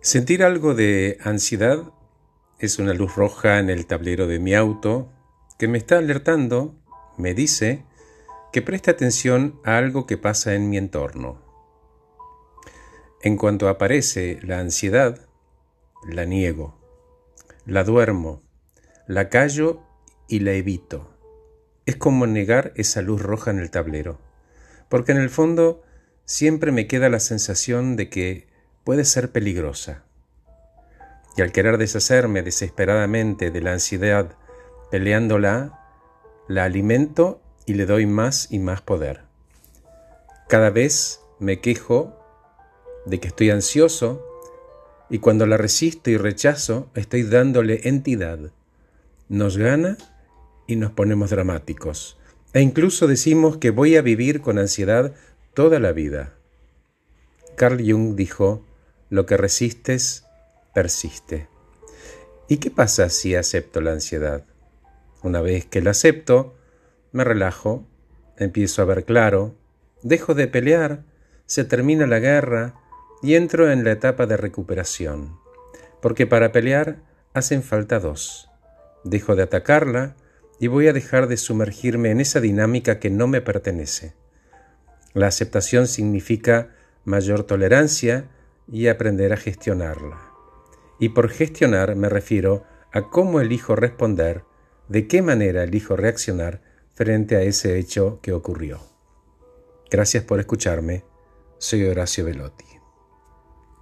Sentir algo de ansiedad es una luz roja en el tablero de mi auto que me está alertando, me dice, que preste atención a algo que pasa en mi entorno. En cuanto aparece la ansiedad, la niego, la duermo, la callo y la evito. Es como negar esa luz roja en el tablero, porque en el fondo siempre me queda la sensación de que puede ser peligrosa. Y al querer deshacerme desesperadamente de la ansiedad, peleándola, la alimento y le doy más y más poder. Cada vez me quejo de que estoy ansioso y cuando la resisto y rechazo estoy dándole entidad. Nos gana y nos ponemos dramáticos. E incluso decimos que voy a vivir con ansiedad toda la vida. Carl Jung dijo, lo que resistes, persiste. ¿Y qué pasa si acepto la ansiedad? Una vez que la acepto, me relajo, empiezo a ver claro, dejo de pelear, se termina la guerra y entro en la etapa de recuperación. Porque para pelear hacen falta dos. Dejo de atacarla y voy a dejar de sumergirme en esa dinámica que no me pertenece. La aceptación significa mayor tolerancia y aprender a gestionarla. Y por gestionar me refiero a cómo elijo responder, de qué manera elijo reaccionar frente a ese hecho que ocurrió. Gracias por escucharme. Soy Horacio Velotti.